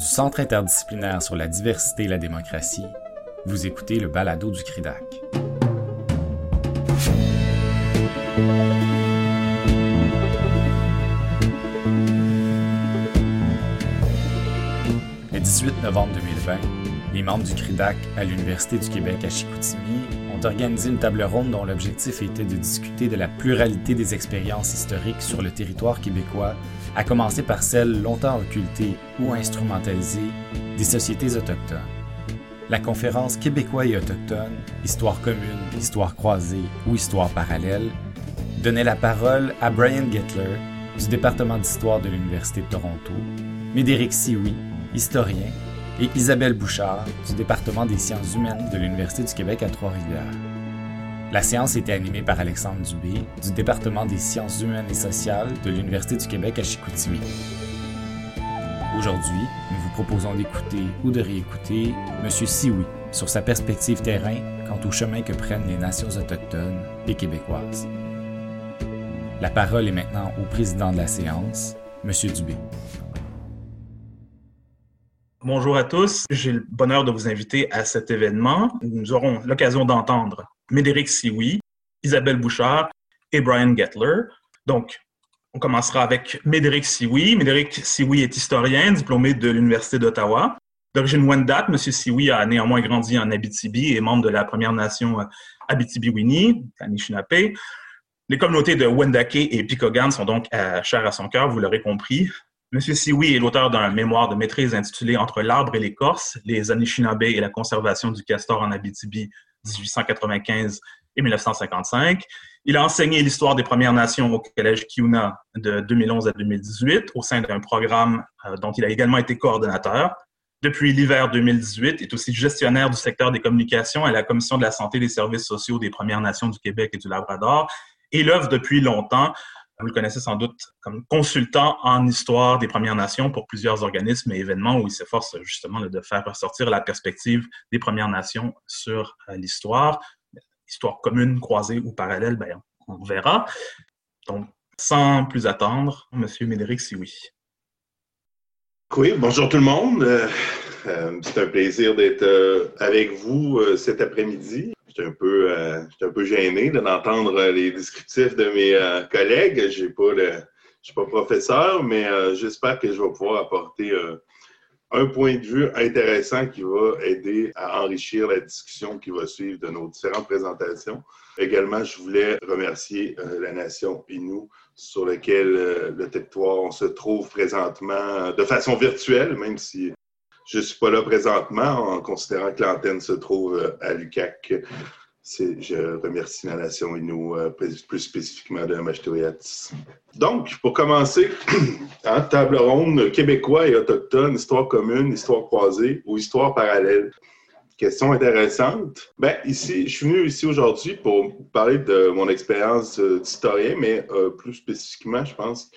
du Centre interdisciplinaire sur la diversité et la démocratie, vous écoutez le balado du CRIDAC. Le 18 novembre 2020, les membres du CRIDAC à l'Université du Québec à Chicoutimi ont organisé une table ronde dont l'objectif était de discuter de la pluralité des expériences historiques sur le territoire québécois à commencer par celles longtemps occultées ou instrumentalisées des sociétés autochtones. La conférence Québécois et autochtones, Histoire commune, Histoire croisée ou Histoire parallèle donnait la parole à Brian Gettler du département d'histoire de l'Université de Toronto, Médéric Sioui, historien, et Isabelle Bouchard du département des sciences humaines de l'Université du Québec à Trois-Rivières. La séance était animée par Alexandre Dubé du département des sciences humaines et sociales de l'Université du Québec à Chicoutimi. Aujourd'hui, nous vous proposons d'écouter ou de réécouter M. Sioui sur sa perspective terrain quant au chemin que prennent les nations autochtones et québécoises. La parole est maintenant au président de la séance, M. Dubé. Bonjour à tous. J'ai le bonheur de vous inviter à cet événement. Nous aurons l'occasion d'entendre Médéric Sioui, Isabelle Bouchard et Brian Gettler. Donc, on commencera avec Médéric Sioui. Médéric Sioui est historien, diplômé de l'Université d'Ottawa. D'origine Wendat, M. Sioui a néanmoins grandi en Abitibi et membre de la Première Nation Abitibi-Winnie, Anishinaabe. Les communautés de Wendake et Picogan sont donc chères à son cœur, vous l'aurez compris. M. Sioui est l'auteur d'un mémoire de maîtrise intitulé Entre l'arbre et l'écorce, les Anishinaabe et la conservation du castor en Abitibi 1895 et 1955. Il a enseigné l'histoire des Premières Nations au Collège Kiuna de 2011 à 2018 au sein d'un programme euh, dont il a également été coordonnateur. Depuis l'hiver 2018, il est aussi gestionnaire du secteur des communications à la Commission de la santé et des services sociaux des Premières Nations du Québec et du Labrador et l'œuvre depuis longtemps, vous le connaissez sans doute, comme consultant en histoire des Premières Nations pour plusieurs organismes et événements où il s'efforce justement de faire ressortir la perspective des Premières Nations sur euh, l'histoire histoire commune, croisée ou parallèle, ben, on verra. Donc, sans plus attendre, M. Médéric Sioui. Oui, bonjour tout le monde. Euh, euh, c'est un plaisir d'être avec vous cet après-midi. J'étais un peu, un peu gêné d'entendre les descriptifs de mes collègues. Je ne suis pas professeur, mais j'espère que je vais pouvoir apporter un point de vue intéressant qui va aider à enrichir la discussion qui va suivre de nos différentes présentations. Également, je voulais remercier euh, la nation Innu sur laquelle euh, le territoire se trouve présentement de façon virtuelle, même si je ne suis pas là présentement, en considérant que l'antenne se trouve euh, à l'UCAC. Je remercie la nation Innu, euh, plus spécifiquement de Machtoyatis. Donc, pour commencer, hein, table ronde québécois et autochtone, histoire commune, histoire croisée ou histoire parallèle. Question intéressante. Ben, ici, je suis venu ici aujourd'hui pour parler de mon expérience euh, d'historien, mais plus spécifiquement, je pense,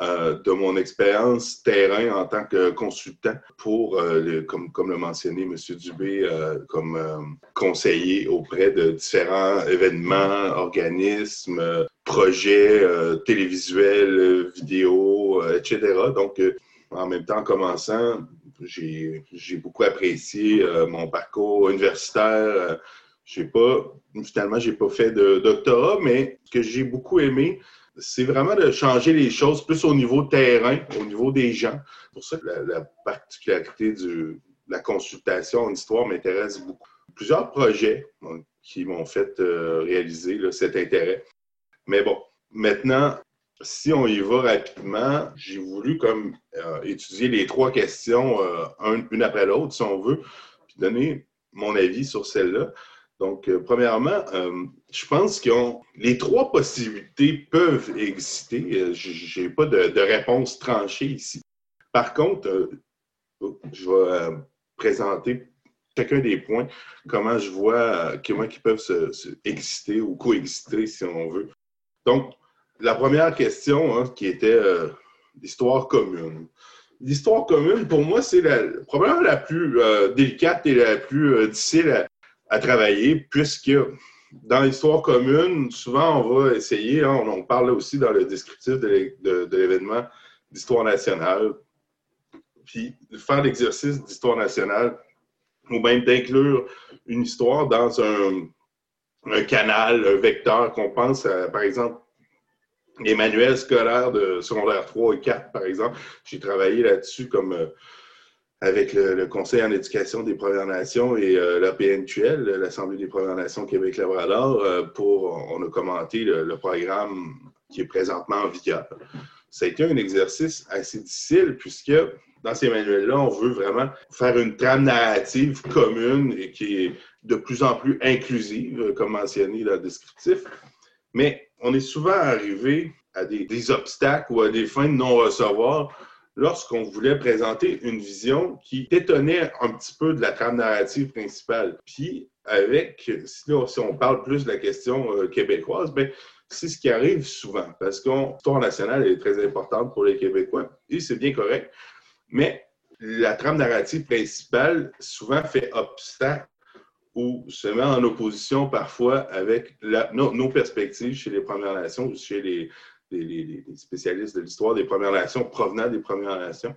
euh, de mon expérience terrain en tant que consultant pour, euh, comme, comme l'a mentionné M. Dubé, euh, comme conseiller auprès de différents événements, organismes, projets télévisuels, vidéos, etc. Donc, en même temps, en commençant, j'ai beaucoup apprécié mon parcours universitaire. j'ai pas, finalement, j'ai pas fait de doctorat, mais que j'ai beaucoup aimé, c'est vraiment de changer les choses plus au niveau terrain, au niveau des gens. C'est pour ça que la, particularité de la consultation en histoire m'intéresse beaucoup. Plusieurs projets qui m'ont fait euh, réaliser cet intérêt. Mais bon, maintenant, si on y va rapidement, j'ai voulu comme euh, étudier les trois questions euh, une après l'autre, si on veut, puis donner mon avis sur celle-là. Donc, euh, premièrement, euh, je pense que les trois possibilités peuvent exister. Euh, je n'ai pas de, réponse tranchée ici. Par contre, je vais présenter chacun des points, comment je vois, comment ils peuvent exister ou coexister, si on veut. Donc, la première question, hein, qui était l'histoire commune. L'histoire commune, pour moi, c'est probablement la plus délicate et la plus difficile à, à travailler, puisque dans l'histoire commune, souvent, on va essayer, hein, on, parle aussi dans le descriptif de l'événement d'histoire nationale, puis faire l'exercice d'histoire nationale ou même d'inclure une histoire dans un, canal, un vecteur qu'on pense, à, par exemple, les manuels scolaires de secondaire 3 et 4, par exemple. J'ai travaillé là-dessus comme euh, avec le, Conseil en éducation des Premières Nations et euh, la PNQL, l'Assemblée des Premières Nations Québec-Labrador, euh, pour, on a commenté le, programme qui est présentement en vigueur. Ça a été un exercice assez difficile puisque dans ces manuels-là, on veut vraiment faire une trame narrative commune et qui est de plus en plus inclusive, comme mentionné dans le descriptif. Mais on est souvent arrivé à des, des obstacles ou à des fins de non-recevoir lorsqu'on voulait présenter une vision qui détonnait un petit peu de la trame narrative principale. Puis, avec, si, on parle plus de la question euh, québécoise, ben, c'est ce qui arrive souvent, parce que l'histoire nationale est très importante pour les Québécois, et c'est bien correct, mais la trame narrative principale souvent fait obstacle ou se met en opposition parfois avec nos, perspectives chez les Premières Nations, chez les, les, spécialistes de l'histoire des Premières Nations provenant des Premières Nations.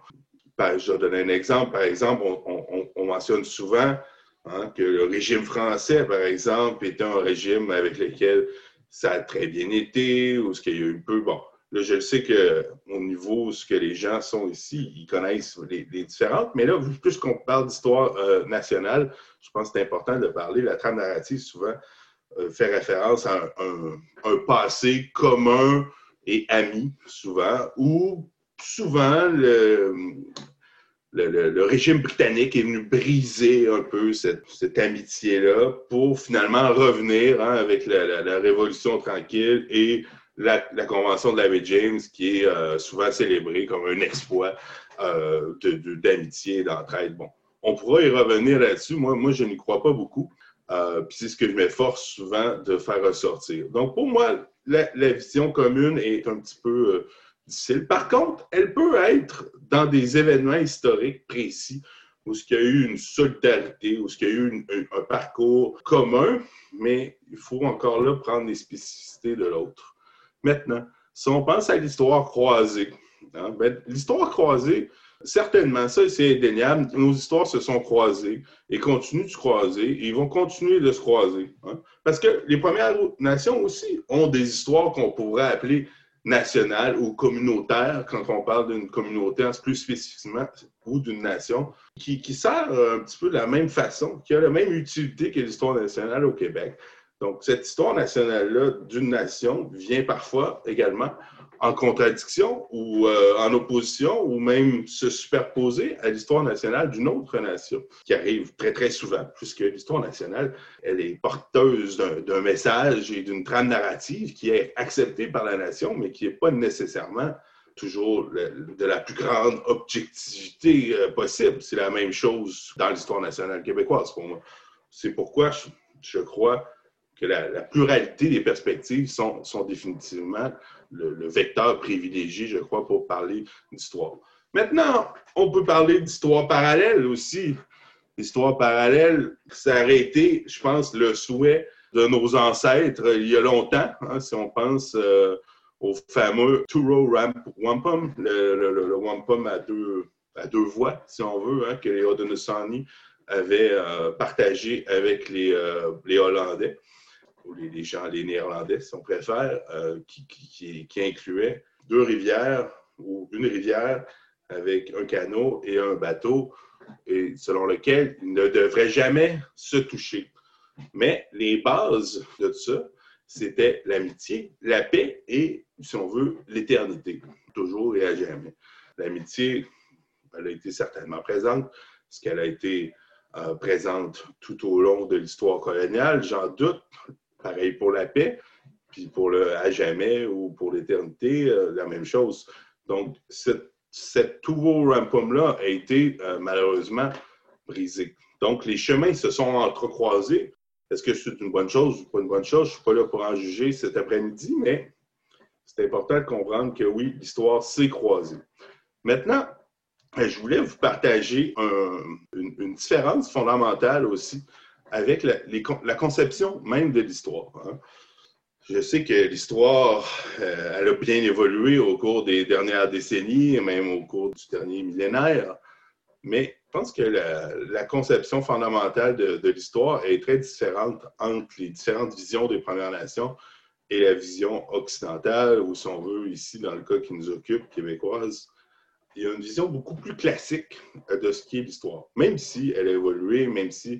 je vais donner un exemple. Par exemple, on, mentionne souvent hein, que le régime français, par exemple, était un régime avec lequel ça a très bien été, ou ce qu'il y a eu peu, bon, Là, je sais qu'au niveau ce que les gens sont ici, ils connaissent les, différentes, mais là, plus qu'on parle d'histoire euh, nationale, je pense que c'est important de parler. La trame narrative, souvent, euh, fait référence à un, passé commun et ami, souvent, où souvent le, le, régime britannique est venu briser un peu cette, amitié-là pour finalement revenir hein, avec la, Révolution tranquille et la, Convention de David James qui est euh, souvent célébrée comme un exploit euh, d'amitié et d'entraide. Bon, on pourra y revenir là-dessus. Moi, moi, je n'y crois pas beaucoup. Euh, puis c'est ce que je m'efforce souvent de faire ressortir. Donc, pour moi, la, vision commune est un petit peu euh, difficile. Par contre, elle peut être dans des événements historiques précis où il y a eu une solidarité, où il y a eu un parcours commun, mais il faut encore là prendre les spécificités de l'autre. Maintenant, si on pense à l'histoire croisée, hein, ben, l'histoire croisée, Certainement, ça c'est indéniable. Nos histoires se sont croisées et continuent de se croiser et ils vont continuer de se croiser. Hein. Parce que les Premières Nations aussi ont des histoires qu'on pourrait appeler nationales ou communautaires quand on parle d'une communauté plus spécifiquement ou d'une nation qui, qui sert un petit peu de la même façon, qui a la même utilité que l'histoire nationale au Québec. Donc, cette histoire nationale-là d'une nation vient parfois également en contradiction ou euh, en opposition ou même se superposer à l'histoire nationale d'une autre nation, qui arrive très, très souvent, puisque l'histoire nationale, elle est porteuse d'un message et d'une trame narrative qui est acceptée par la nation, mais qui n'est pas nécessairement toujours de la plus grande objectivité euh, possible. C'est la même chose dans l'histoire nationale québécoise pour moi. C'est pourquoi je, crois que la, pluralité des perspectives sont, définitivement le, vecteur privilégié, je crois, pour parler d'histoire. Maintenant, on peut parler d'histoire parallèle aussi. L'histoire parallèle, ça aurait été, je pense, le souhait de nos ancêtres il y a longtemps. Hein, si on pense euh, au fameux Turo Wampum, le, wampum à deux, à deux voix, si on veut, hein, que les Haudenosaunee avaient euh, partagé avec les, euh, les Hollandais les, gens, les Néerlandais, si on préfère, euh, qui, qui, incluait deux rivières ou une rivière avec un canot et un bateau, et selon lequel ils ne devraient jamais se toucher. Mais les bases de ça, c'était l'amitié, la paix et, si on veut, l'éternité, toujours et à jamais. L'amitié, elle a été certainement présente, parce qu'elle a été euh, présente tout au long de l'histoire coloniale, j'en doute. Pareil pour la paix, puis pour le à jamais ou pour l'éternité, euh, la même chose. Donc, cette, cette nouveau rampum-là a été euh, malheureusement brisé. Donc, les chemins se sont entrecroisés. Est-ce que c'est une bonne chose ou pas une bonne chose? Je ne suis pas là pour en juger cet après-midi, mais c'est important de comprendre que oui, l'histoire s'est croisée. Maintenant, je voulais vous partager une, différence fondamentale aussi avec la, conception même de l'histoire. Hein. Je sais que l'histoire, euh, elle a bien évolué au cours des dernières décennies même au cours du dernier millénaire. Mais je pense que la, conception fondamentale de, l'histoire est très différente entre les différentes visions des Premières Nations et la vision occidentale, ou si on veut, ici, dans le cas qui nous occupe, québécoise, il y a une vision beaucoup plus classique de ce qui est l'histoire. Même si elle a évolué, même si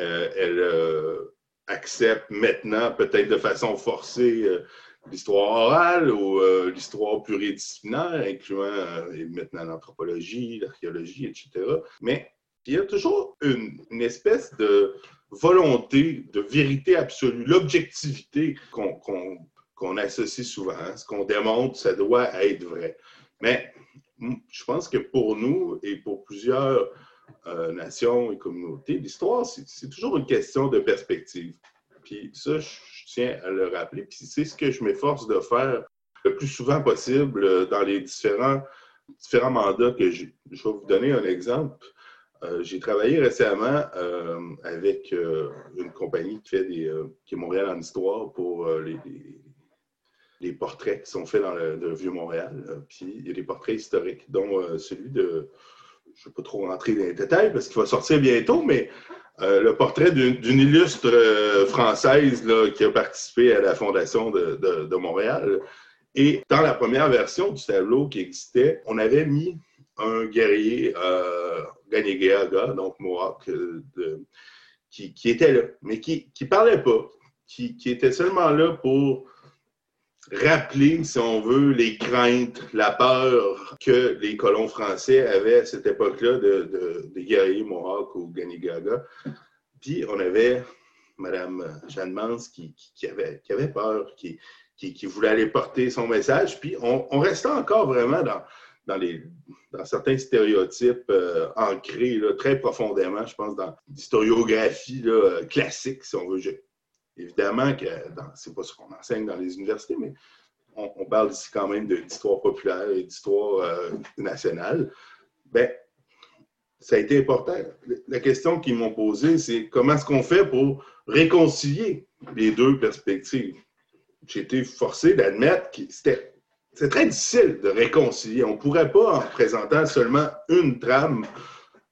elle euh, accepte maintenant, peut-être de façon forcée, euh, l'histoire orale ou l'histoire pluridisciplinaire, incluant maintenant l'anthropologie, l'archéologie, etc. Mais il y a toujours une, espèce de volonté de vérité absolue, l'objectivité qu'on associe souvent. Hein. Ce qu'on démontre, ça doit être vrai. Mais je pense que pour nous et pour plusieurs euh, nations et communautés, l'histoire, c'est toujours une question de perspective. Puis ça, je tiens à le rappeler. Puis c'est ce que je m'efforce de faire le plus souvent possible dans les différents, différents mandats que j'ai. Je vais vous donner un exemple. Euh, j'ai travaillé récemment euh, avec une compagnie qui fait des, qui est Montréal en histoire pour les, les portraits qui sont faits dans le, Vieux-Montréal. Euh, puis il y a des portraits historiques, dont euh, celui de, je ne vais pas trop rentrer dans les détails parce qu'il va sortir bientôt, mais euh, le portrait d'une illustre française qui a participé à la fondation de, Montréal. Et dans la première version du tableau qui existait, on avait mis un guerrier euh, donc Mohawk, qui, était là, mais qui ne parlait pas, qui, était seulement là pour rappeler, si on veut, les craintes, la peur que les colons français avaient à cette époque-là de, des guerriers Mohawks ou Ganigaga. Puis on avait Mme Jeanne Mans qui, avait, qui avait peur, qui, qui, voulait aller porter son message. Puis on, restait encore vraiment dans, dans, les, dans certains stéréotypes euh, ancrés très profondément, je pense, dans l'historiographie classique, si on veut. Évidemment que c'est pas ce qu'on enseigne dans les universités, mais on, parle ici quand même d'histoire populaire et d'histoire euh, nationale. Ben, ça a été important. La question qu'ils m'ont posée, c'est comment est-ce qu'on fait pour réconcilier les deux perspectives? J'ai été forcé d'admettre que c'était c'est très difficile de réconcilier. On ne pourrait pas, en présentant seulement une trame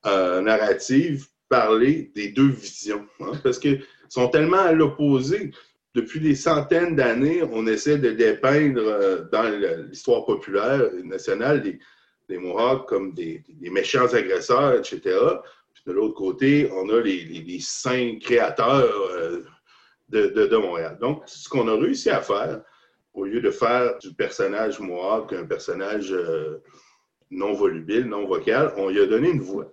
euh, narrative, parler des deux visions. Hein, parce que sont tellement à l'opposé. Depuis des centaines d'années, on essaie de dépeindre euh, dans l'histoire populaire nationale les, les Mohawks comme des, méchants agresseurs, etc. Puis de l'autre côté, on a les, saints créateurs euh, de, Montréal. Donc, ce qu'on a réussi à faire, au lieu de faire du personnage Mohawk un personnage euh, non volubile, non vocal, on lui a donné une voix.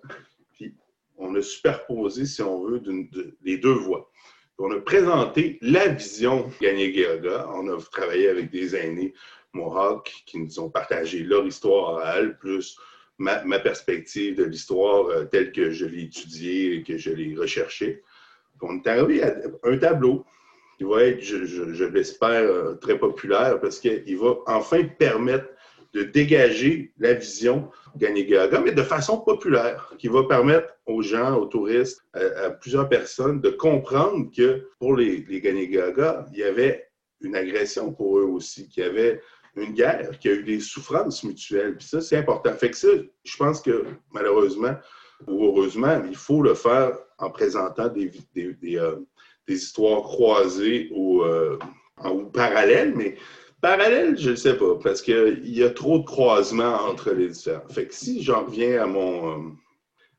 On a superposé, si on veut, les deux voix. On a présenté la vision gagné On a travaillé avec des aînés Mohawks qui nous ont partagé leur histoire orale, plus ma, perspective de l'histoire euh, telle que je l'ai étudiée et que je l'ai recherchée. On est arrivé à un tableau qui va être, je l'espère, euh, très populaire parce qu'il va enfin permettre de dégager la vision Ganigaga, mais de façon populaire, qui va permettre aux gens, aux touristes, à, plusieurs personnes de comprendre que pour les, les il y avait une agression pour eux aussi, qu'il y avait une guerre, qu'il y a eu des souffrances mutuelles. Puis ça, c'est important. Fait que ça, je pense que malheureusement ou heureusement, il faut le faire en présentant des, des, des, euh, histoires croisées ou, euh, ou parallèles, mais Parallèle, je ne sais pas, parce qu'il y a trop de croisements entre les différents. Fait si j'en reviens à mon, euh,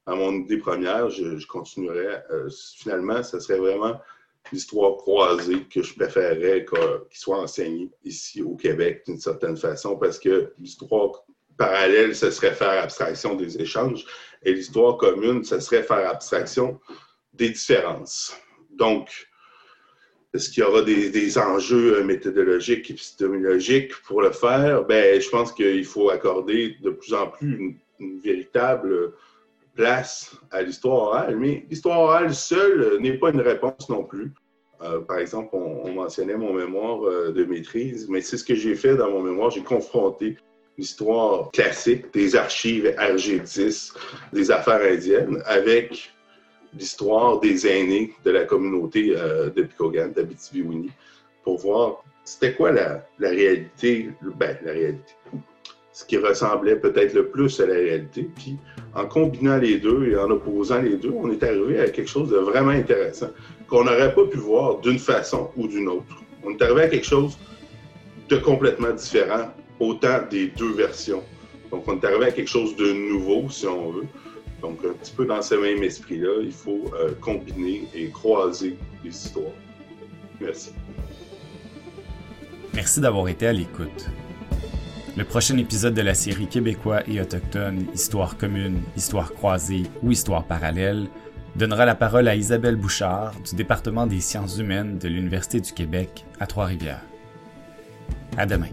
à mon idée première, je, continuerai. Euh, finalement, ce serait vraiment l'histoire croisée que je préférerais qu'il soit enseignée ici au Québec d'une certaine façon, parce que l'histoire parallèle, ce serait faire abstraction des échanges, et l'histoire commune, ce serait faire abstraction des différences. Donc, est-ce qu'il y aura des, enjeux euh, méthodologiques, épistémologiques pour le faire? Ben, je pense qu'il faut accorder de plus en plus une, véritable place à l'histoire orale. Mais l'histoire orale seule euh, n'est pas une réponse non plus. Euh, par exemple, on, mentionnait mon mémoire de maîtrise, mais c'est ce que j'ai fait dans mon mémoire. J'ai confronté l'histoire classique des archives RG10, des affaires indiennes, avec l'histoire des aînés de la communauté euh, de Picogan, d'Abitibi-Winnie, pour voir c'était quoi la, réalité, ben, la réalité. ce qui ressemblait peut-être le plus à la réalité. Puis en combinant les deux et en opposant les deux, on est arrivé à quelque chose de vraiment intéressant qu'on n'aurait pas pu voir d'une façon ou d'une autre. On est arrivé à quelque chose de complètement différent, autant des deux versions. Donc on est arrivé à quelque chose de nouveau, si on veut. Donc un petit peu dans ce même esprit-là, il faut euh, combiner et croiser les histoires. Merci. Merci d'avoir été à l'écoute. Le prochain épisode de la série Québécois et autochtones Histoire commune, Histoire croisée ou Histoire parallèle donnera la parole à Isabelle Bouchard du département des sciences humaines de l'Université du Québec à Trois-Rivières. À demain.